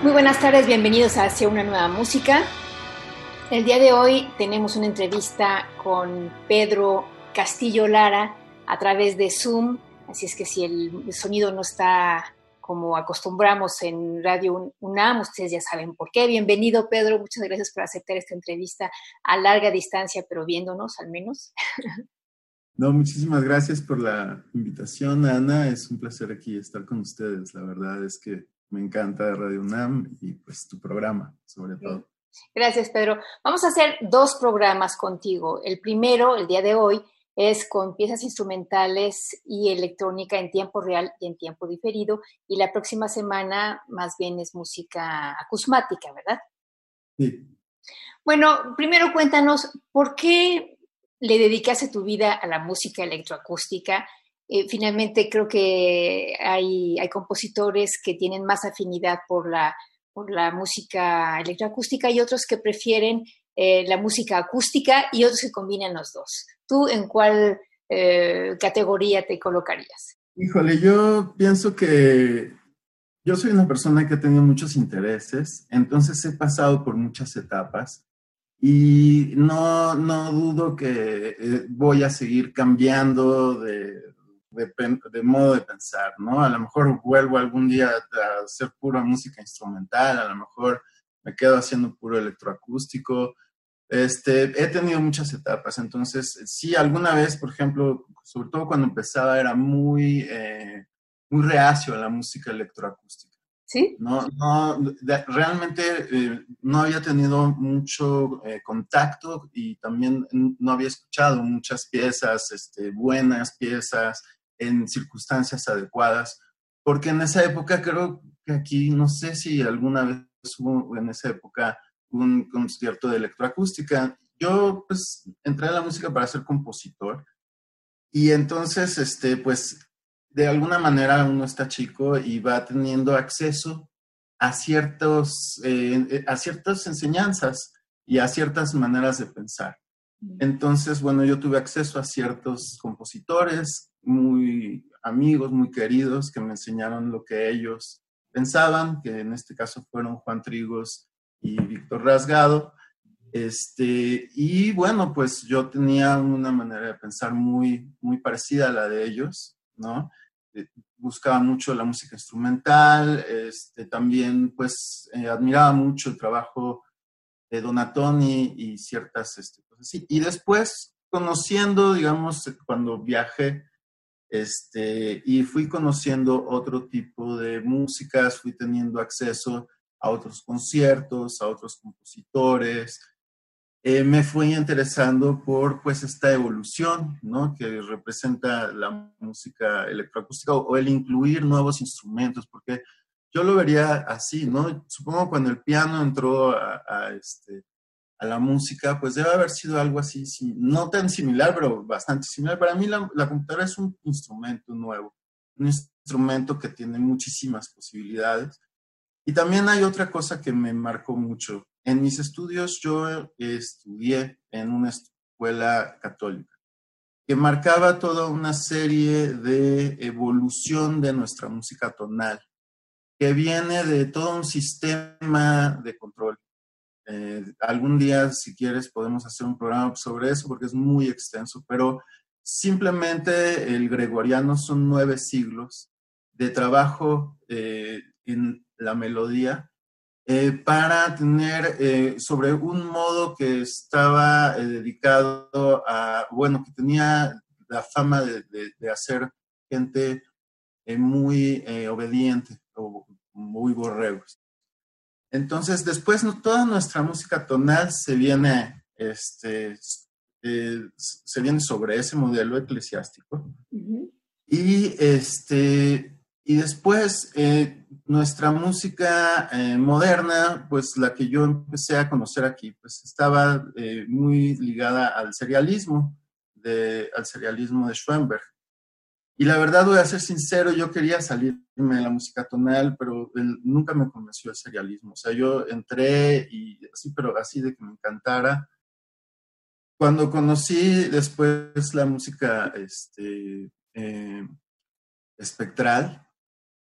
Muy buenas tardes, bienvenidos a Hacia una nueva música. El día de hoy tenemos una entrevista con Pedro Castillo Lara a través de Zoom, así es que si el sonido no está como acostumbramos en Radio UNAM, ustedes ya saben por qué. Bienvenido Pedro, muchas gracias por aceptar esta entrevista a larga distancia, pero viéndonos al menos. No, muchísimas gracias por la invitación, Ana. Es un placer aquí estar con ustedes. La verdad es que me encanta Radio UNAM y pues tu programa, sobre todo. Gracias, Pedro. Vamos a hacer dos programas contigo. El primero, el día de hoy, es con piezas instrumentales y electrónica en tiempo real y en tiempo diferido. Y la próxima semana más bien es música acusmática, ¿verdad? Sí. Bueno, primero cuéntanos, ¿por qué le dedicaste tu vida a la música electroacústica? Eh, finalmente creo que hay, hay, compositores que tienen más afinidad por la, por la música electroacústica y otros que prefieren eh, la música acústica y otros que combinan los dos. ¿Tú en cuál eh, categoría te colocarías? Híjole, yo pienso que yo soy una persona que ha tenido muchos intereses, entonces he pasado por muchas etapas y no, no dudo que voy a seguir cambiando de, de, modo de pensar, ¿no? A lo mejor vuelvo algún día a hacer pura música instrumental, a lo mejor me quedo haciendo puro electroacústico. Este, he tenido muchas etapas, entonces sí, alguna vez, por ejemplo, sobre todo cuando empezaba, era muy, eh, muy reacio a la música electroacústica. ¿Sí? No, no, realmente eh, no había tenido mucho eh, contacto y también no había escuchado muchas piezas, este, buenas piezas, en circunstancias adecuadas, porque en esa época creo que aquí, no sé si alguna vez hubo en esa época un concierto de electroacústica. Yo pues entré a la música para ser compositor y entonces, este, pues de alguna manera uno está chico y va teniendo acceso a, ciertos, eh, a ciertas enseñanzas y a ciertas maneras de pensar. Mm. Entonces, bueno, yo tuve acceso a ciertos compositores muy amigos, muy queridos, que me enseñaron lo que ellos pensaban, que en este caso fueron Juan Trigos y Víctor Rasgado. Este, y bueno, pues yo tenía una manera de pensar muy, muy parecida a la de ellos, ¿no? Eh, buscaba mucho la música instrumental, este, también pues eh, admiraba mucho el trabajo de Donatoni y ciertas este, cosas así. Y después, conociendo, digamos, cuando viajé este, y fui conociendo otro tipo de músicas, fui teniendo acceso a otros conciertos, a otros compositores. Eh, me fui interesando por pues esta evolución, ¿no? Que representa la música electroacústica o, el incluir nuevos instrumentos, porque yo lo vería así, ¿no? Supongo cuando el piano entró a, a este, a la música, pues debe haber sido algo así, no tan similar, pero bastante similar. Para mí la, computadora es un instrumento nuevo, un instrumento que tiene muchísimas posibilidades. Y también hay otra cosa que me marcó mucho. En mis estudios yo estudié en una escuela católica que marcaba toda una serie de evolución de nuestra música tonal, que viene de todo un sistema de control eh, algún día, si quieres, podemos hacer un programa sobre eso porque es muy extenso, pero simplemente el gregoriano son nueve siglos de trabajo eh, en la melodía eh, para tener eh, sobre un modo que estaba dedicado a, bueno, que tenía la fama de, hacer gente muy obediente o muy borregos. Entonces, después toda nuestra música tonal se viene, este, se viene sobre ese modelo eclesiástico. Y este, y después, eh, nuestra música eh, moderna, pues la que yo empecé a conocer aquí, pues estaba eh, muy ligada al serialismo, de, al serialismo de Schoenberg. Y la verdad, voy a ser sincero, yo quería salirme de la música tonal, pero nunca me convenció el serialismo. O sea, yo entré y así, pero así de que me encantara. Cuando conocí después la música este, espectral,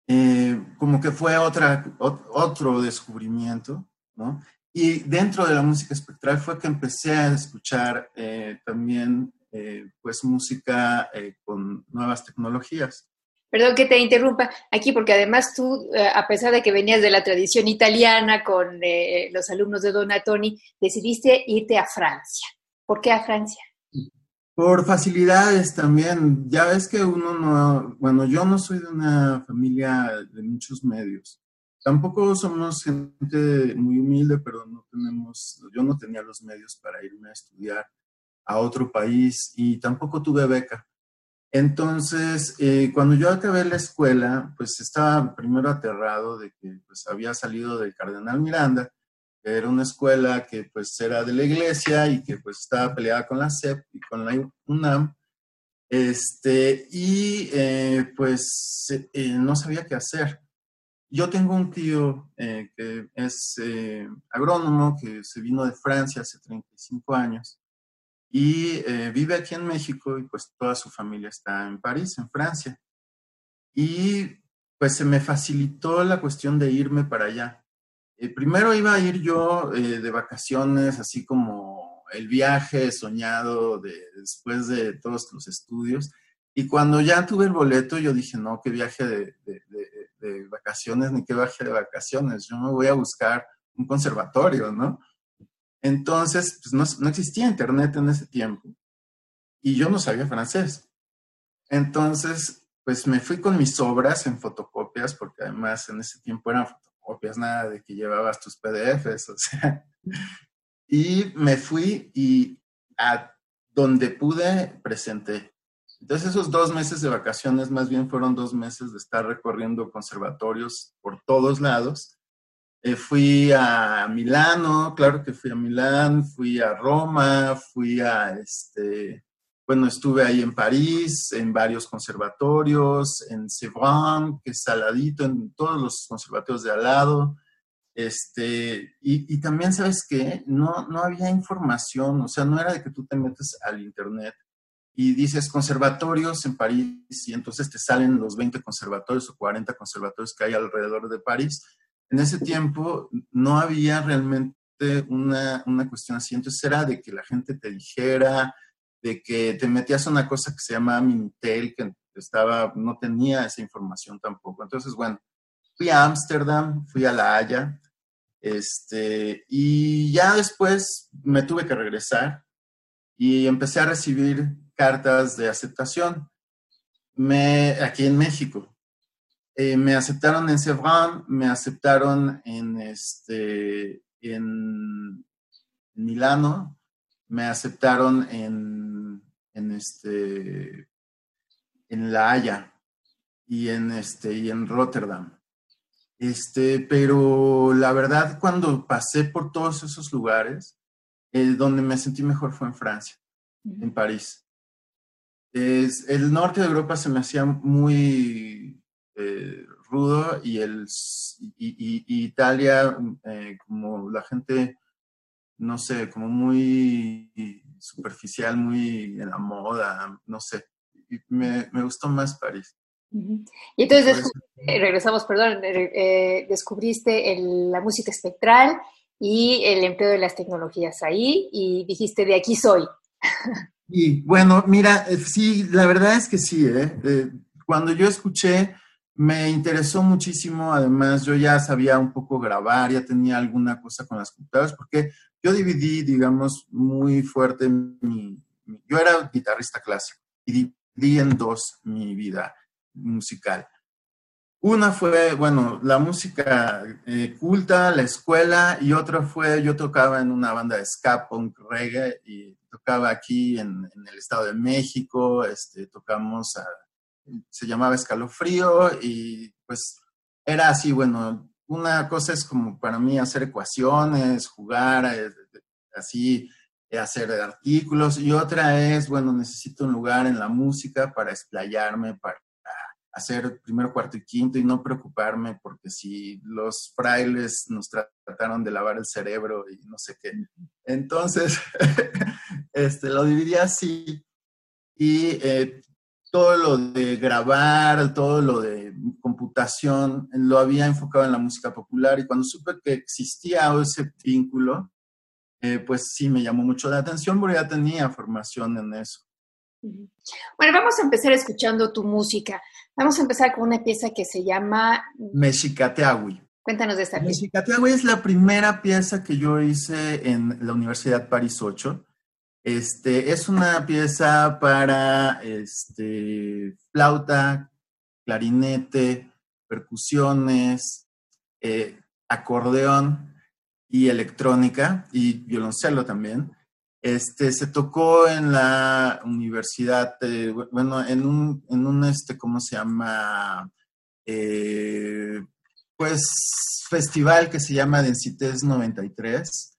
eh, como que fue otra, otro descubrimiento, ¿no? Y dentro de la música espectral fue que empecé a escuchar eh, también, eh, pues, música con nuevas tecnologías. Perdón que te interrumpa aquí, porque además tú, a pesar de que venías de la tradición italiana con los alumnos de Donatoni, decidiste irte a Francia. ¿Por qué a Francia? Por facilidades también. Ya ves que uno no, bueno, yo no soy de una familia de muchos medios. Tampoco somos gente muy humilde, pero no tenemos, yo no tenía los medios para irme a estudiar a otro país y tampoco tuve beca. Entonces, eh, cuando yo acabé la escuela, pues estaba primero aterrado de que pues, había salido del Cardenal Miranda era una escuela que pues era de la iglesia y que pues estaba peleada con la SEP y con la UNAM. Este, y eh, pues eh, no sabía qué hacer. Yo tengo un tío eh, que es agrónomo, que se vino de Francia hace 35 años y vive aquí en México y pues toda su familia está en París, en Francia. Y pues se me facilitó la cuestión de irme para allá eh, primero iba a ir yo eh, de vacaciones, así como el viaje soñado de, después de todos los estudios. Y cuando ya tuve el boleto, yo dije, no, qué viaje de, de, vacaciones, ni qué viaje de vacaciones. Yo me voy a buscar un conservatorio, ¿no? Entonces, pues no, existía internet en ese tiempo. Y yo no sabía francés. Entonces, pues me fui con mis obras en fotocopias, porque además en ese tiempo eran fotocopias copias, nada de que llevabas tus PDFs, o sea. Y me fui y a donde pude presenté. Entonces esos dos meses de vacaciones más bien fueron dos meses de estar recorriendo conservatorios por todos lados. Eh, fui a Milano, claro que fui a Milán, fui a Roma, fui a este, bueno, estuve ahí en París, en varios conservatorios, en Sevran, que es saladito, en todos los conservatorios de al lado. Este, y, también, ¿sabes qué? No, no había información, o sea, no era de que tú te metes al internet y dices conservatorios en París y entonces te salen los 20 conservatorios o 40 conservatorios que hay alrededor de París. En ese tiempo no había realmente una, una cuestión así, entonces era de que la gente te dijera, de que te metías a una cosa que se llamaba Minitel, que estaba, no tenía esa información tampoco. Entonces, bueno, fui a Ámsterdam, fui a La Haya, este, y ya después me tuve que regresar y empecé a recibir cartas de aceptación me, aquí en México. Eh, me aceptaron en Sevran, me aceptaron en, este, en Milano, me aceptaron en, en, este, en La Haya y en, este, y en Rotterdam. Este, pero la verdad, cuando pasé por todos esos lugares, el donde me sentí mejor fue en Francia, en París. Es, el norte de Europa se me hacía muy eh, rudo y, el, y, Italia, eh, como la gente no sé, como muy superficial, muy en la moda, no sé. me, gustó más París. Y entonces regresamos, perdón, eh, descubriste la música espectral y el empleo de las tecnologías ahí y dijiste, de aquí soy. Y bueno, mira, eh, sí, la verdad es que sí, ¿eh? ¿eh? Cuando yo escuché, me interesó muchísimo, además yo ya sabía un poco grabar, ya tenía alguna cosa con las computadoras, porque yo dividí, digamos, muy fuerte mi, yo era guitarrista clásico y dividí en dos mi vida musical. Una fue, bueno, la música eh, culta, la escuela, y otra fue, yo tocaba en una banda de ska, punk, reggae, y tocaba aquí en, el Estado de México, este, tocamos, se llamaba Escalofrío, y pues era así, bueno, una cosa es como para mí hacer ecuaciones, jugar, eh, así, eh, hacer artículos, y otra es, bueno, necesito un lugar en la música para explayarme, para hacer primero, cuarto y quinto y no preocuparme porque si los frailes nos trataron de lavar el cerebro y no sé qué. Entonces, este, lo dividí así y eh, todo lo de grabar, todo lo de computación, lo había enfocado en la música popular y cuando supe que existía ese vínculo, eh, pues sí me llamó mucho la atención porque ya tenía formación en eso. Bueno, vamos a empezar escuchando tu música. Vamos a empezar con una pieza que se llama Mexicateahui. Cuéntanos de esta pieza. Mexicateahui es la primera pieza que yo hice en la Universidad París 8. Este, es una pieza para este, flauta, clarinete, percusiones, eh, acordeón y electrónica y violoncelo también. Este, se tocó en la universidad, bueno, en un, en un, este, ¿cómo se llama? Eh, pues, festival que se llama Densites 93.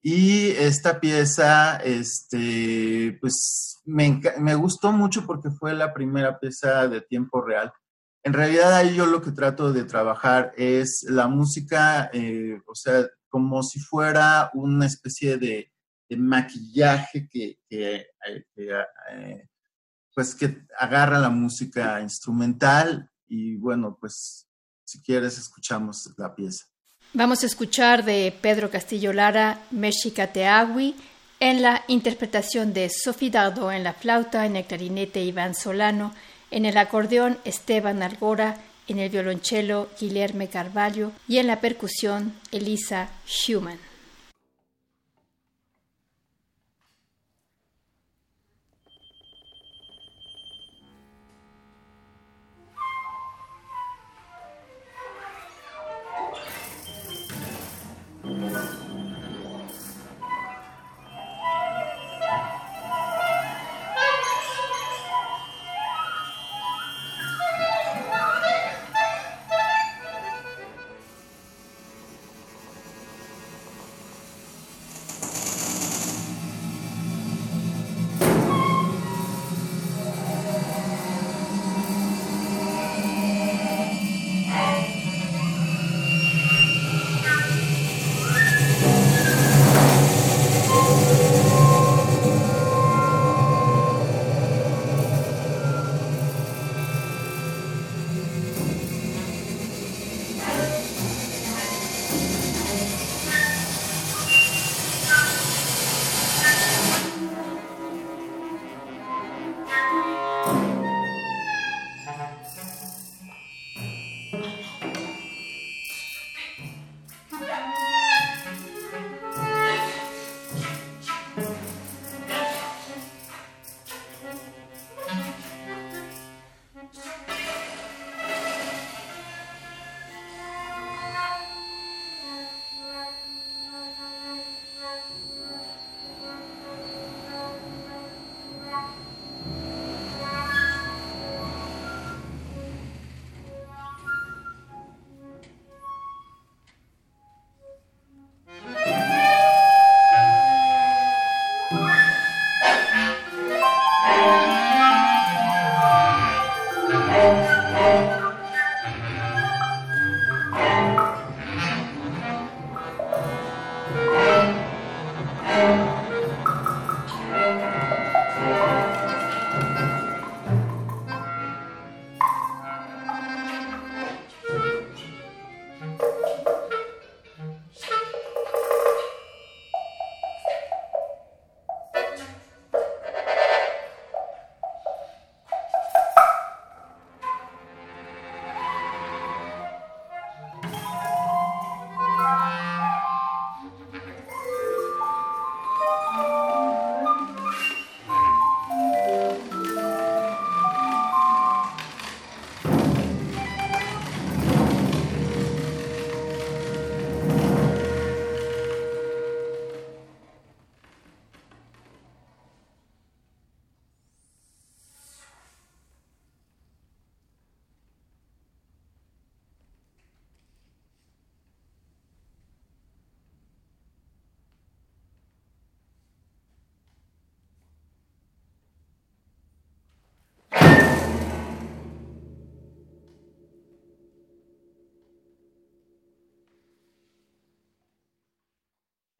Y esta pieza, este, pues, me, me, gustó mucho porque fue la primera pieza de tiempo real. En realidad ahí yo lo que trato de trabajar es la música, eh, o sea, como si fuera una especie de maquillaje que, eh, eh, pues que agarra la música instrumental y bueno, pues si quieres escuchamos la pieza. Vamos a escuchar de Pedro Castillo Lara, Mexica Teagui, en la interpretación de Sofi Dardo en la flauta, en el clarinete Iván Solano, en el acordeón Esteban Algora, en el violonchelo Guillermo Carvalho y en la percusión Elisa Schumann.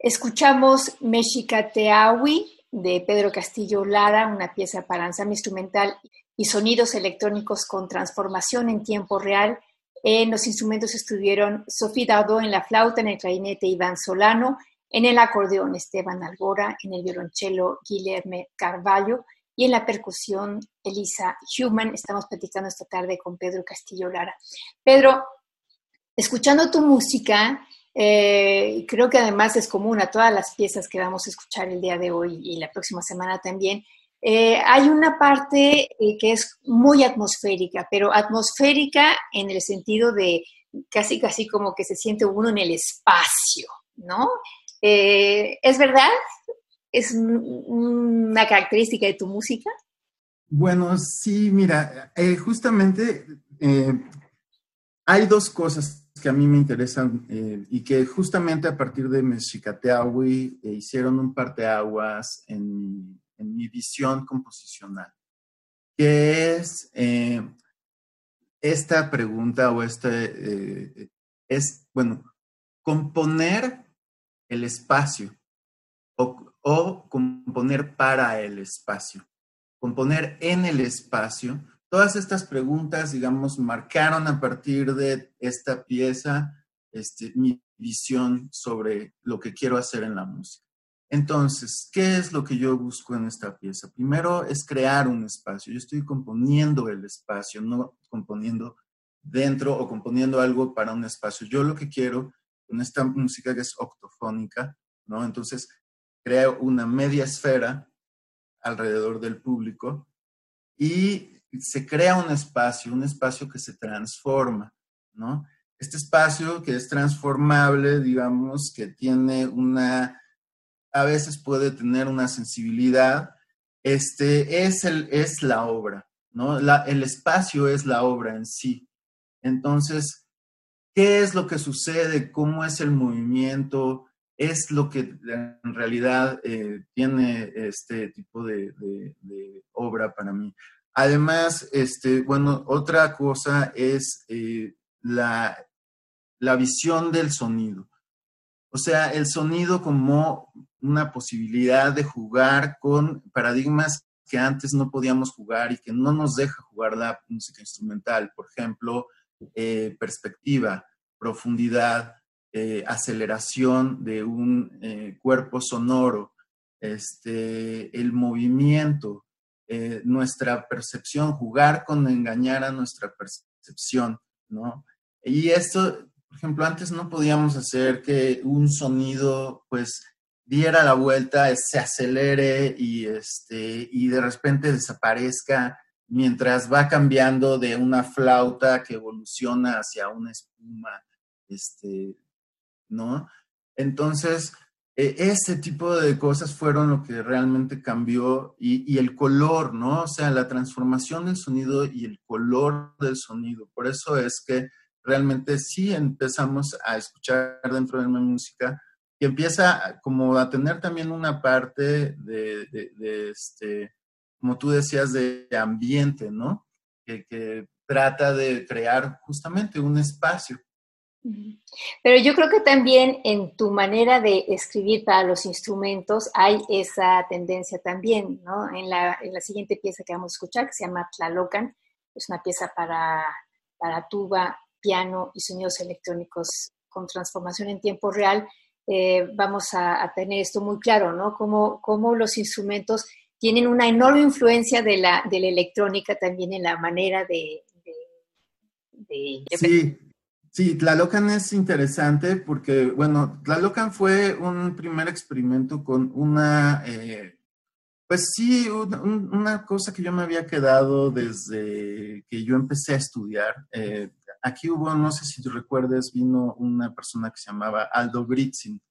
Escuchamos Mexicateawi de Pedro Castillo Lara, una pieza para ensamble instrumental y sonidos electrónicos con transformación en tiempo real. En los instrumentos estuvieron Sofía Dado en la flauta, en el clarinete Iván Solano, en el acordeón Esteban Algora, en el violonchelo Guillermo Carvalho y en la percusión Elisa Human. Estamos platicando esta tarde con Pedro Castillo Lara. Pedro, escuchando tu música, eh, creo que además es común a todas las piezas que vamos a escuchar el día de hoy y la próxima semana también. Eh, hay una parte eh, que es muy atmosférica, pero atmosférica en el sentido de casi, casi como que se siente uno en el espacio, ¿no? ¿Es verdad? ¿Es una característica de tu música? Bueno, sí, mira, justamente hay dos cosas que a mí me interesan eh, y que justamente a partir de Mexicateahui eh, hicieron un parteaguas en, en mi visión composicional, que es eh, esta pregunta o este, es, bueno, componer el espacio o, o componer para el espacio, componer en el espacio todas estas preguntas, digamos, marcaron a partir de esta pieza este, mi visión sobre lo que quiero hacer en la música. Entonces, ¿qué es lo que yo busco en esta pieza? Primero es crear un espacio. Yo estoy componiendo el espacio, no componiendo dentro o componiendo algo para un espacio. Yo lo que quiero con esta música que es octofónica, ¿no? Entonces, creo una media esfera alrededor del público y se crea un espacio, un espacio que se transforma, ¿no? Este espacio que es transformable, digamos, que tiene una, a veces puede tener una sensibilidad, este, es, el, es la obra, ¿no? La, el espacio es la obra en sí. Entonces, ¿qué es lo que sucede? ¿Cómo es el movimiento? Es lo que en realidad eh, tiene este tipo de, de obra para mí. Además, este, bueno, otra cosa es eh, la, la visión del sonido. O sea, el sonido como una posibilidad de jugar con paradigmas que antes no podíamos jugar y que no nos deja jugar la música instrumental. Por ejemplo, eh, perspectiva, profundidad, eh, aceleración de un cuerpo sonoro, este, el movimiento, eh, nuestra percepción, jugar con engañar a nuestra percepción, ¿no? Y esto, por ejemplo, antes no podíamos hacer que un sonido, pues, diera la vuelta, se acelere y, este, y de repente desaparezca mientras va cambiando de una flauta que evoluciona hacia una espuma, este, ¿no? Entonces, ese tipo de cosas fueron lo que realmente cambió y, el color, ¿no? O sea, la transformación del sonido y el color del sonido. Por eso es que realmente sí empezamos a escuchar dentro de la música y empieza como a tener también una parte de, este, como tú decías, de ambiente, ¿no? que trata de crear justamente un espacio pero yo creo que también en tu manera de escribir para los instrumentos hay esa tendencia también, ¿no? En la, en la siguiente pieza que vamos a escuchar, que se llama Tlalocan, es una pieza para, para tuba, piano y sonidos electrónicos con transformación en tiempo real. Eh, vamos a, tener esto muy claro, ¿no? Cómo, cómo los instrumentos tienen una enorme influencia de la, de la electrónica también en la manera de... de, de sí Sí, Tlalocan es interesante porque, bueno, Tlalocan fue un primer experimento con una, eh, pues sí, una cosa que yo me había quedado desde que yo empecé a estudiar. Eh, aquí hubo, no sé si tú recuerdes, vino una persona que se llamaba Aldo Gritzin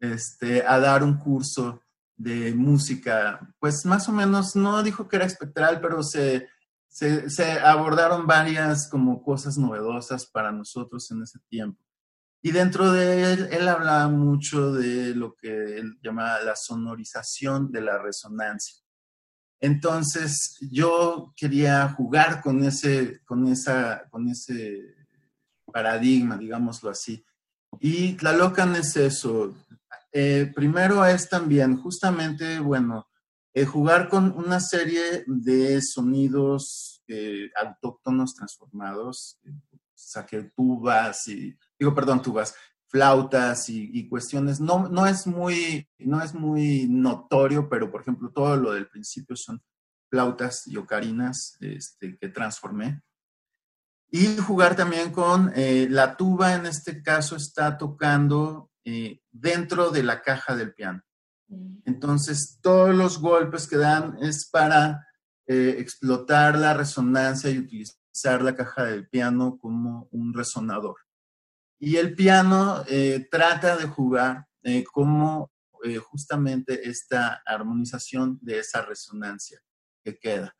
este, a dar un curso de música, pues más o menos, no dijo que era espectral, pero se se, abordaron varias como cosas novedosas para nosotros en ese tiempo. Y dentro de él, él hablaba mucho de lo que él llama la sonorización de la resonancia. Entonces, yo quería jugar con ese, con esa, con ese paradigma, digámoslo así. Y Tlalocan es eso. eh, primero es también justamente, bueno, eh, jugar con una serie de sonidos eh, autóctonos transformados, saqué tubas y, digo, perdón, tubas, flautas y, cuestiones. No, no, es muy, no es muy notorio, pero por ejemplo, todo lo del principio son flautas y ocarinas este, que transformé. Y jugar también con eh, la tuba, en este caso está tocando eh, dentro de la caja del piano. Entonces, todos los golpes que dan es para eh, explotar la resonancia y utilizar la caja del piano como un resonador. Y el piano trata de jugar como justamente esta armonización de esa resonancia que queda.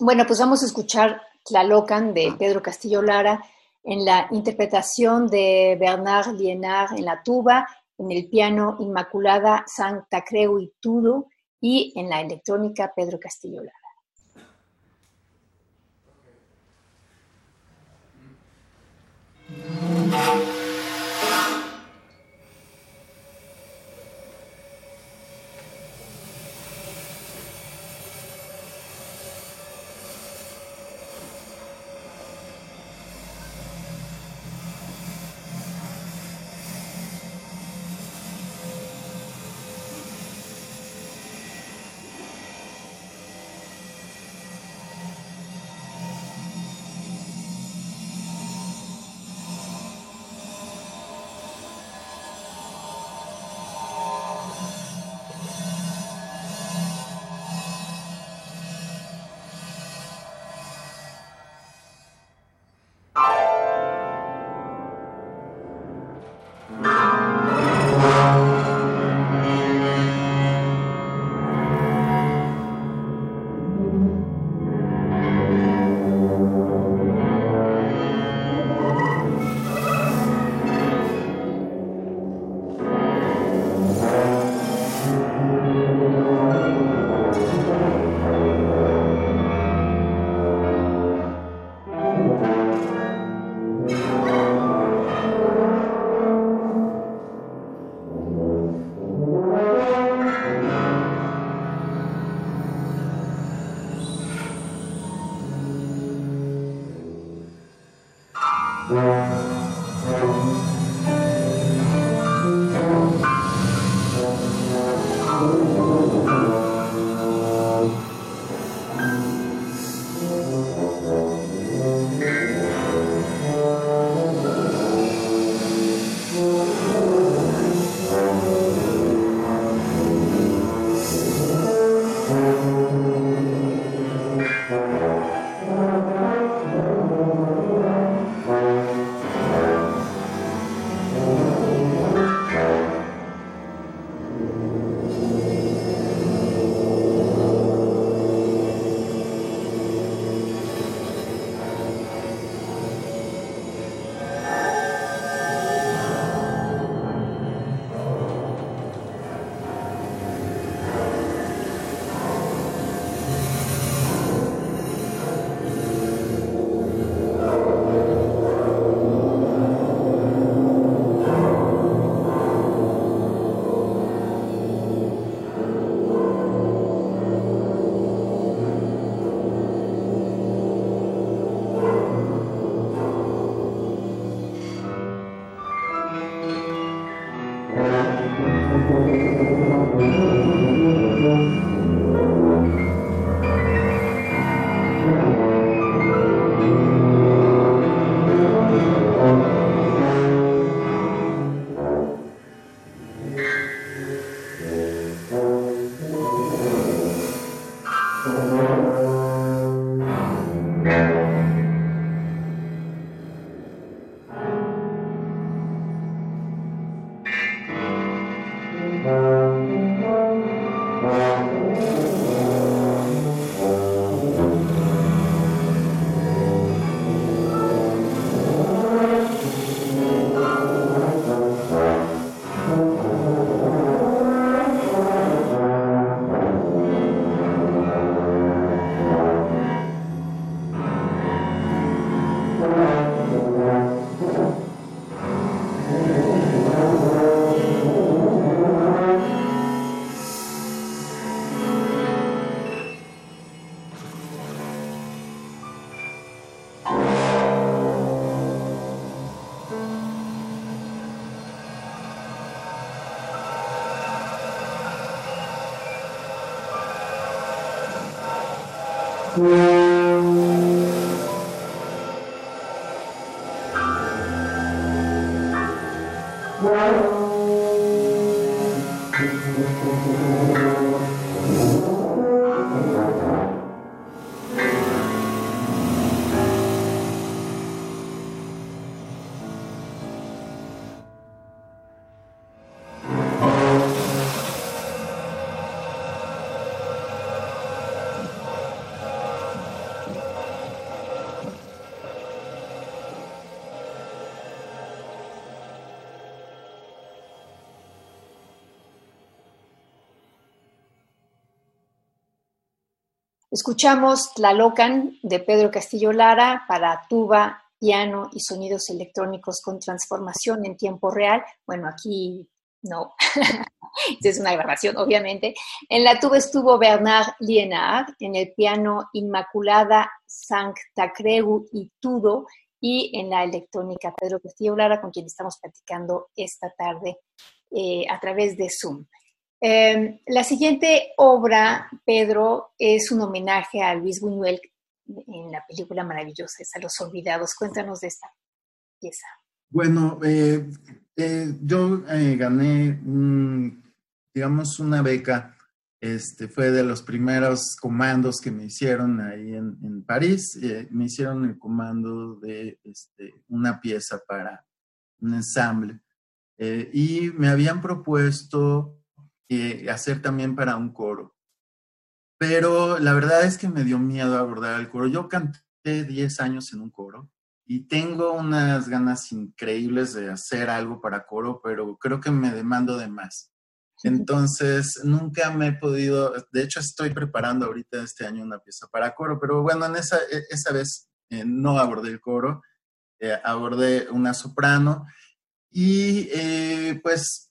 Bueno, pues vamos a escuchar Tlalocan de Pedro Castillo Lara en la interpretación de Bernard Lienard en la tuba, en el piano Inmaculada Santa Creu y Tudo y en la electrónica Pedro Castillo Lara. Escuchamos Tlalocan de Pedro Castillo Lara para tuba, piano y sonidos electrónicos con transformación en tiempo real. Bueno, aquí no, es una grabación, obviamente. En la tuba estuvo Bernard Lienard, en el piano Inmaculada Sancta Creu y Tudo, y en la electrónica Pedro Castillo Lara, con quien estamos platicando esta tarde eh, a través de Zoom. Em, la siguiente obra, Pedro, es un homenaje a Luis Buñuel en la película maravillosa, es A los Olvidados. Cuéntanos de esta pieza. Bueno, eh, eh, yo eh, gané, digamos, una beca. Este, fue de los primeros comandos que me hicieron ahí en, París. me hicieron el comando de este, una pieza para un ensamble. y me habían propuesto hacer también para un coro. Pero la verdad es que me dio miedo abordar el coro. Yo canté 10 años en un coro y tengo unas ganas increíbles de hacer algo para coro, pero creo que me demando de más. Entonces, nunca me he podido, de hecho estoy preparando ahorita este año una pieza para coro, pero bueno, en esa, e, esa vez eh, no abordé el coro, eh, abordé una soprano y eh, pues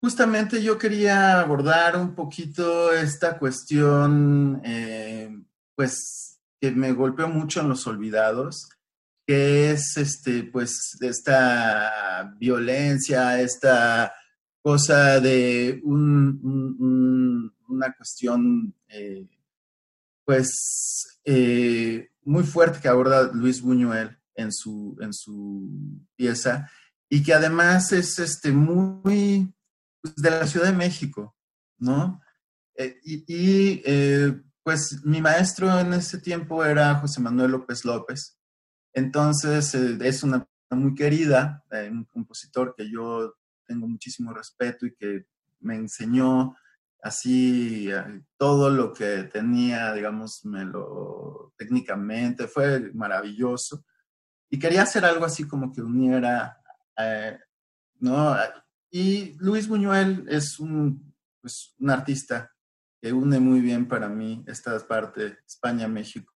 Justamente yo quería abordar un poquito esta cuestión, eh, pues, que me golpeó mucho en los olvidados, que es, este, pues, esta violencia, esta cosa de una cuestión, eh, pues, eh, muy fuerte que aborda Luis Buñuel en su, en su pieza y que además es este, muy de la Ciudad de México, ¿no? Eh, y, eh, pues mi maestro en ese tiempo era José Manuel López López. Entonces eh, es una muy querida, un compositor que yo tengo muchísimo respeto y que me enseñó así todo lo que tenía, digamos, me lo técnicamente, fue maravilloso. Y quería hacer algo así como que uniera, ¿no? Y Luis Buñuel es un, pues, un artista que une muy bien para mí esta parte España-México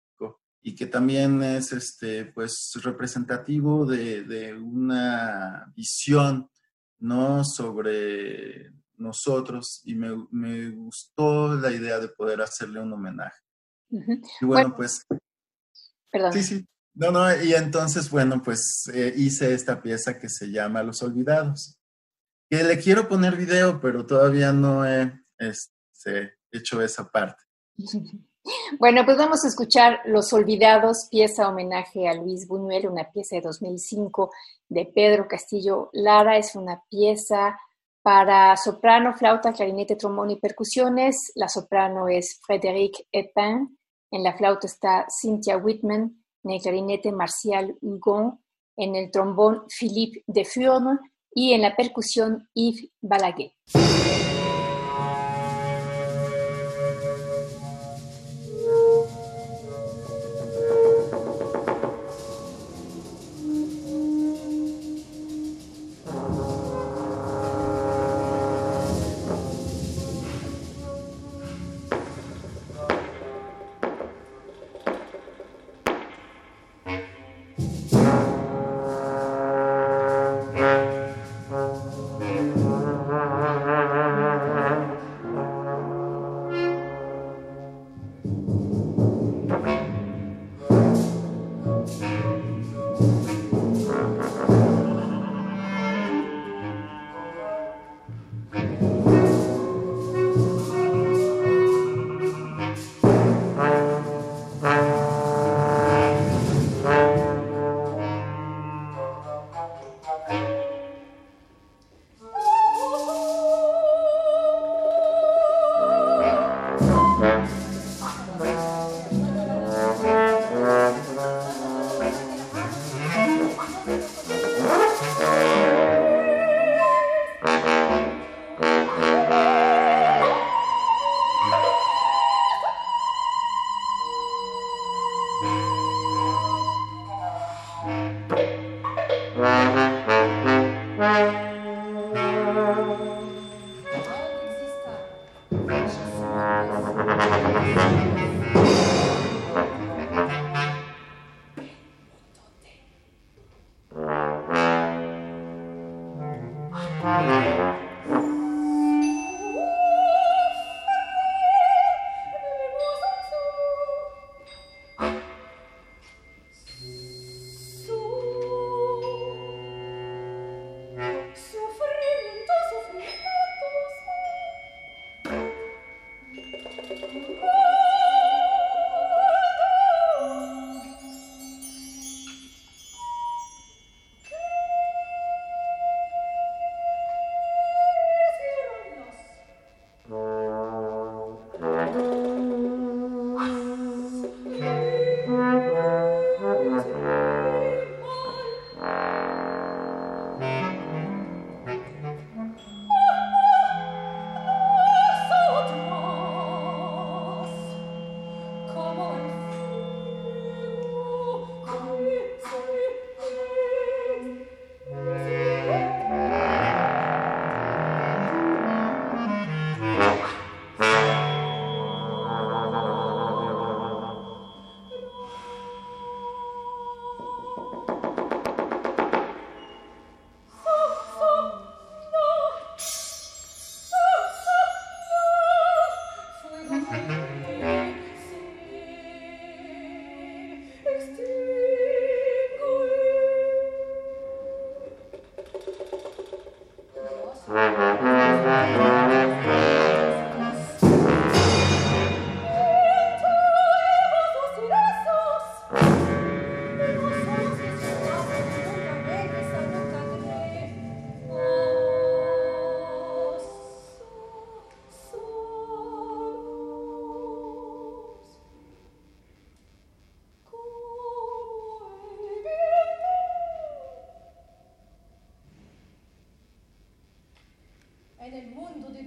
y que también es este, pues, representativo de, una visión ¿no? sobre nosotros y me, gustó la idea de poder hacerle un homenaje. Y bueno, pues... Perdón. Sí, sí. No, no, y entonces, bueno, pues eh, hice esta pieza que se llama Los Olvidados que le quiero poner video, pero todavía no he este, hecho esa parte. Bueno, pues vamos a escuchar Los Olvidados, pieza homenaje a Luis Buñuel, una pieza de 2005 de Pedro Castillo Lara. Es una pieza para soprano, flauta, clarinete, trombón y percusiones. La soprano es Frédéric Epin. En la flauta está Cynthia Whitman. En el clarinete, Marcial Hugon. En el trombón, Philippe Defurne y en la percusión Yves Balaguer.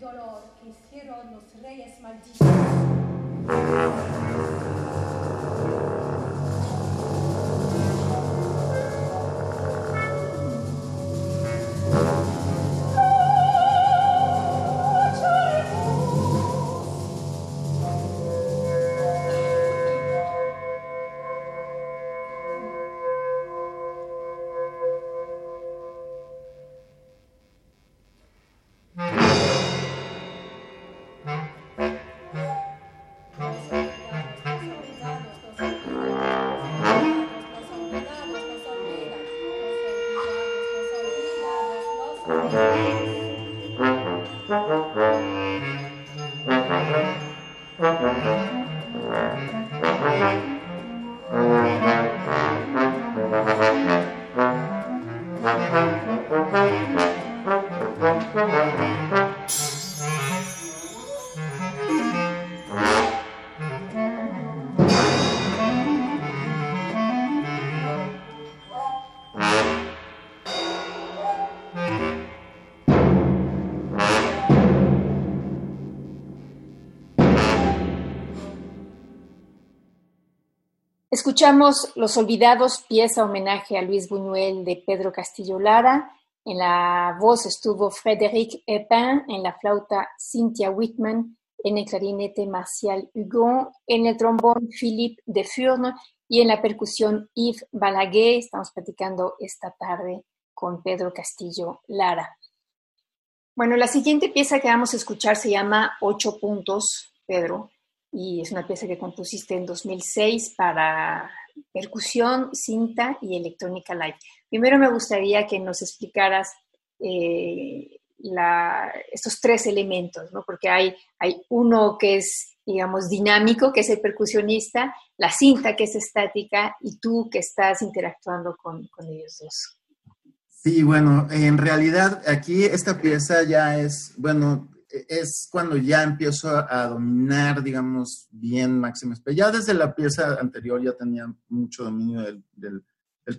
dolor. Escuchamos Los Olvidados, pieza homenaje a Luis Buñuel de Pedro Castillo Lara. En la voz estuvo Frédéric Epin, en la flauta Cynthia Whitman, en el clarinete Martial Hugon, en el trombón Philippe de Furne y en la percusión Yves Balaguer. Estamos platicando esta tarde con Pedro Castillo Lara. Bueno, la siguiente pieza que vamos a escuchar se llama Ocho Puntos, Pedro y es una pieza que compusiste en 2006 para percusión, cinta y electrónica live. Primero me gustaría que nos explicaras eh, estos tres elementos, ¿no? porque hay, hay uno que es, digamos, dinámico, que es el percusionista, la cinta que es estática y tú que estás interactuando con, con ellos dos. Sí, bueno, en realidad aquí esta pieza ya es, bueno, es cuando ya empiezo a, dominar, digamos, bien Máximo Ya desde la pieza anterior ya tenía mucho dominio del,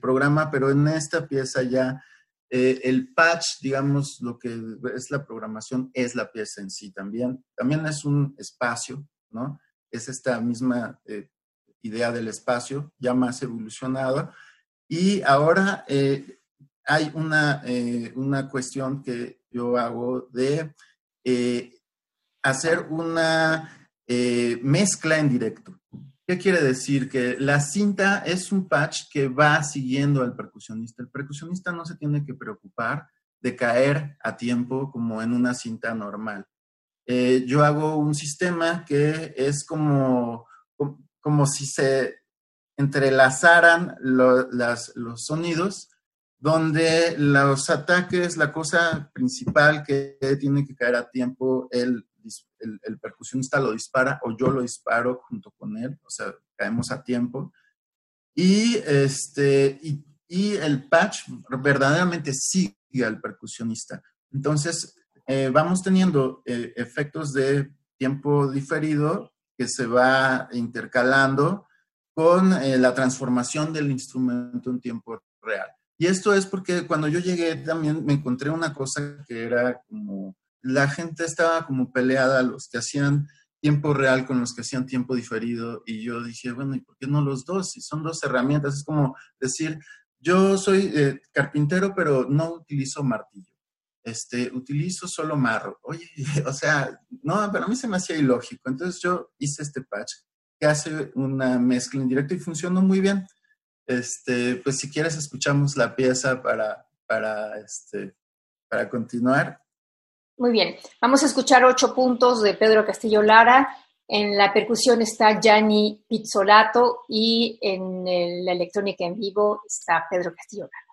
programa, pero en esta pieza ya eh, el patch, digamos, lo que es la programación, es la pieza en sí también. También es un espacio, ¿no? Es esta misma eh, idea del espacio ya más evolucionada. Y ahora eh, hay una, una cuestión que yo hago de eh, hacer una mezcla en directo. ¿Qué quiere decir? Que la cinta es un patch que va siguiendo al percusionista. El percusionista no se tiene que preocupar de caer a tiempo como en una cinta normal. Eh, yo hago un sistema que es como, como si se entrelazaran los sonidos, donde los ataques, la cosa principal que tiene que caer a tiempo, el, el, percusionista lo dispara o yo lo disparo junto con él, o sea, caemos a tiempo. Y, este, y, el patch verdaderamente sigue al percusionista. Entonces, eh, vamos teniendo eh, efectos de tiempo diferido que se va intercalando con eh, la transformación del instrumento en tiempo real. Y esto es porque cuando yo llegué también me encontré una cosa que era como, la gente estaba como peleada, los que hacían tiempo real con los que hacían tiempo diferido, y yo dije, bueno, ¿y por qué no los dos? Si son dos herramientas, es como decir, yo soy carpintero, pero no utilizo martillo este, utilizo solo marro. Oye, o sea, no, pero a mí se me hacía ilógico. Entonces yo hice este patch que hace una mezcla en directo y funcionó muy bien. Este, pues si quieres escuchamos la pieza para, para, este, para continuar. Muy bien, vamos a escuchar ocho puntos de Pedro Castillo Lara. En la percusión está Gianni Pizzolato y en la electrónica en vivo está Pedro Castillo Lara.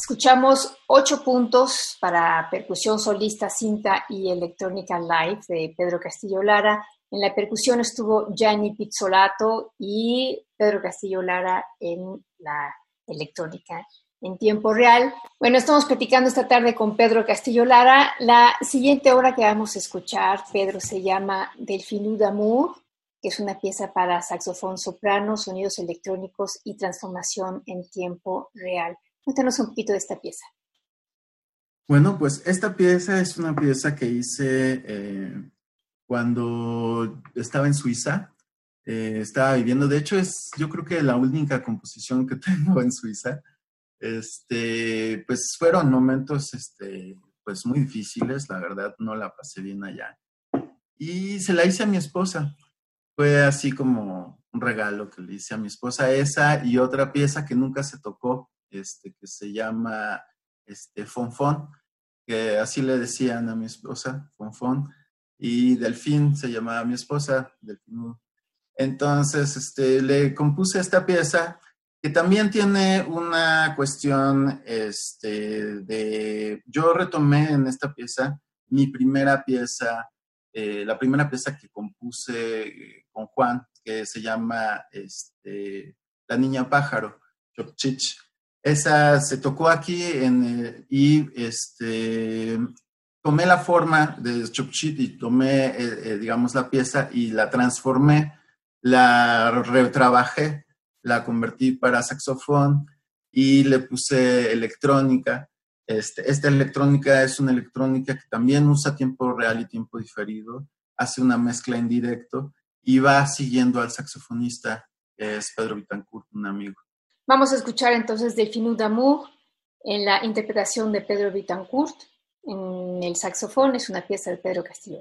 Escuchamos ocho puntos para percusión solista, cinta y electrónica live de Pedro Castillo Lara. En la percusión estuvo Gianni Pizzolato y Pedro Castillo Lara en la electrónica en tiempo real. Bueno, estamos platicando esta tarde con Pedro Castillo Lara. La siguiente obra que vamos a escuchar, Pedro, se llama Delfinou d'amour, que es una pieza para saxofón soprano, sonidos electrónicos y transformación en tiempo real. Cuéntanos un poquito de esta pieza. Bueno, pues esta pieza es una pieza que hice eh, cuando estaba en Suiza. Eh, estaba viviendo, de hecho es yo creo que la única composición que tengo en Suiza. Este, pues fueron momentos este, pues muy difíciles, la verdad no la pasé bien allá. Y se la hice a mi esposa. Fue así como un regalo que le hice a mi esposa esa y otra pieza que nunca se tocó, este, que se llama este, Fonfon, que así le decían a mi esposa, Fonfon, y Delfín se llamaba mi esposa, Delfín. Entonces, este, le compuse esta pieza que también tiene una cuestión este, de, yo retomé en esta pieza mi primera pieza, eh, la primera pieza que compuse eh, con Juan, que se llama este, La Niña Pájaro, Chopchich. Esa se tocó aquí en, eh, y este, tomé la forma de Chopchich y tomé, digamos, la pieza y la transformé, la retrabajé la convertí para saxofón y le puse electrónica. Este, esta electrónica es una electrónica que también usa tiempo real y tiempo diferido, hace una mezcla en directo y va siguiendo al saxofonista, es Pedro Vitancourt, un amigo. Vamos a escuchar entonces Delfinu d'amour en la interpretación de Pedro Vitancourt en el saxofón, es una pieza de Pedro Castillo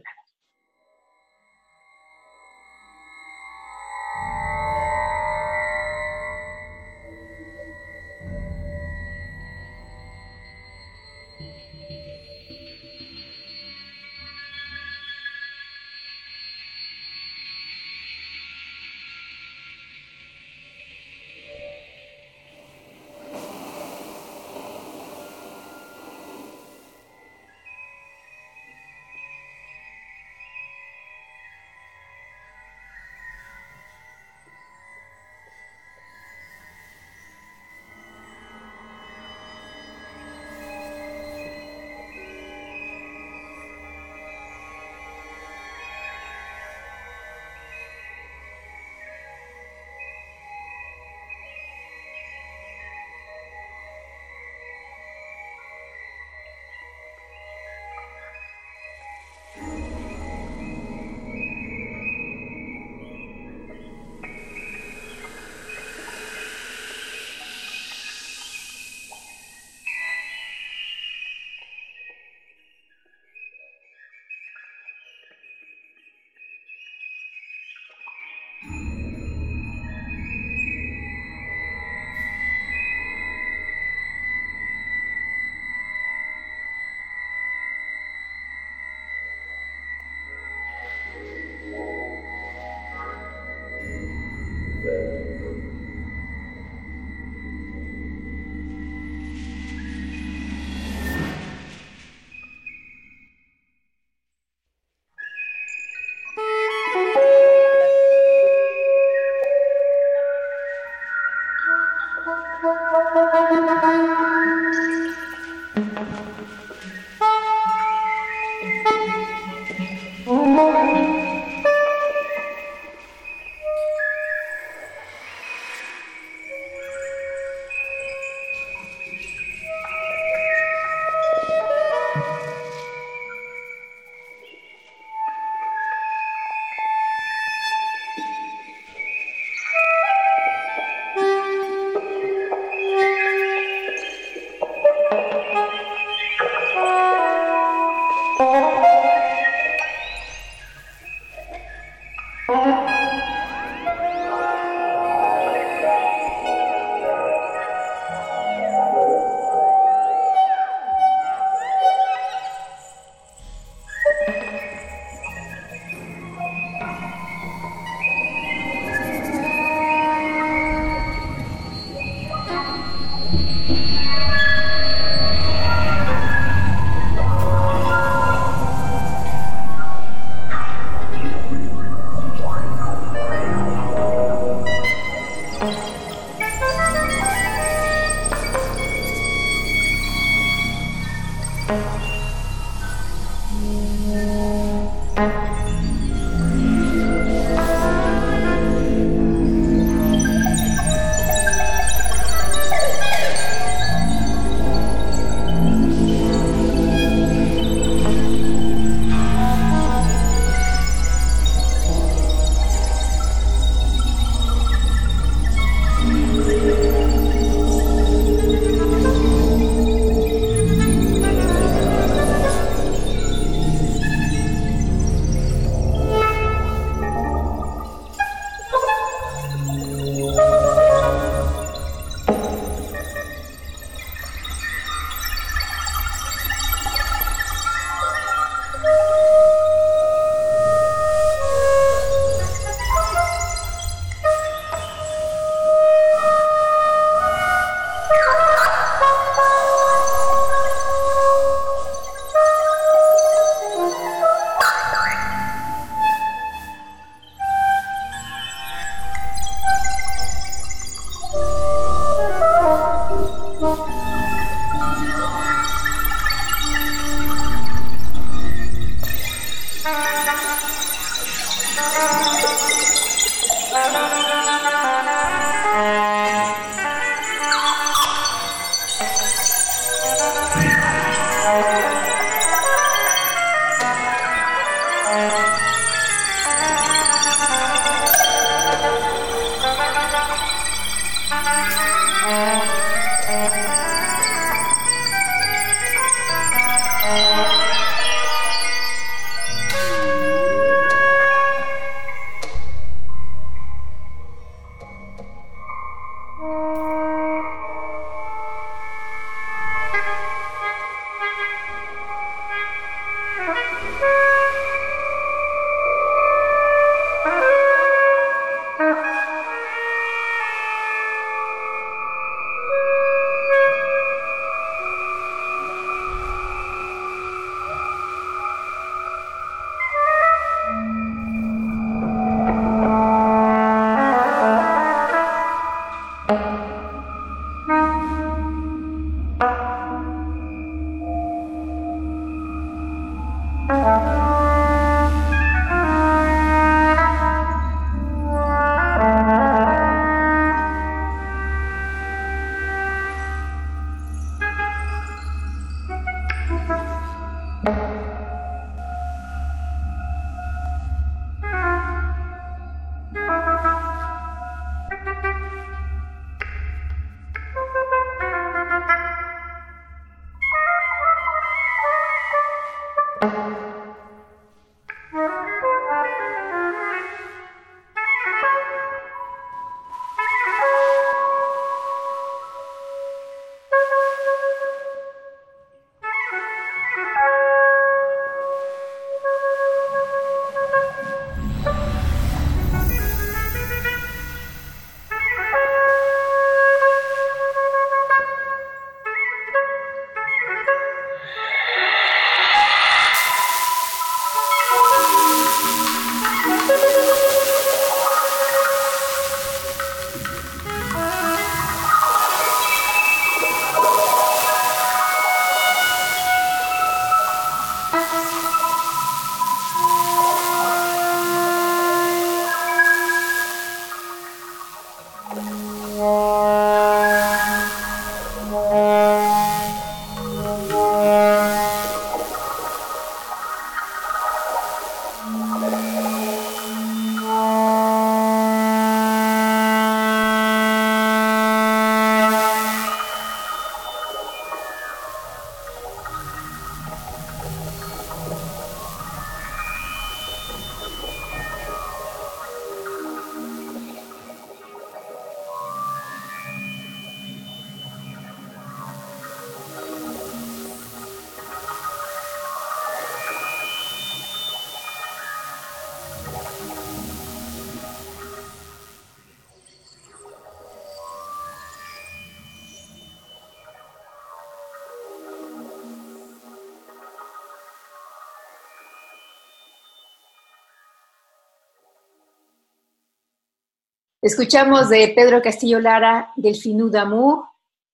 Escuchamos de Pedro Castillo Lara del Finú d'amour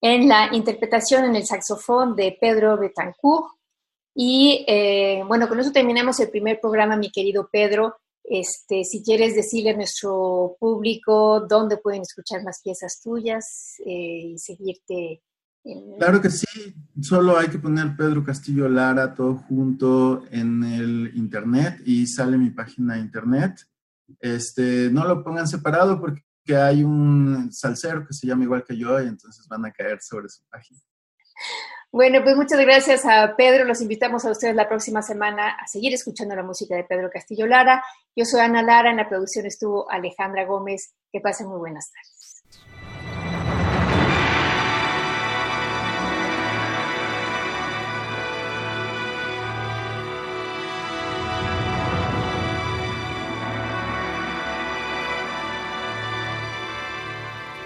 en la interpretación en el saxofón de Pedro Betancourt. Y eh, bueno, con eso terminamos el primer programa, mi querido Pedro. Este, si quieres decirle a nuestro público dónde pueden escuchar más piezas tuyas eh, y seguirte. Claro que sí, solo hay que poner Pedro Castillo Lara todo junto en el internet y sale mi página de internet este, no lo pongan separado porque hay un salsero que se llama igual que yo y entonces van a caer sobre su página. Bueno, pues muchas gracias a Pedro. Los invitamos a ustedes la próxima semana a seguir escuchando la música de Pedro Castillo Lara. Yo soy Ana Lara, en la producción estuvo Alejandra Gómez. Que pasen muy buenas tardes.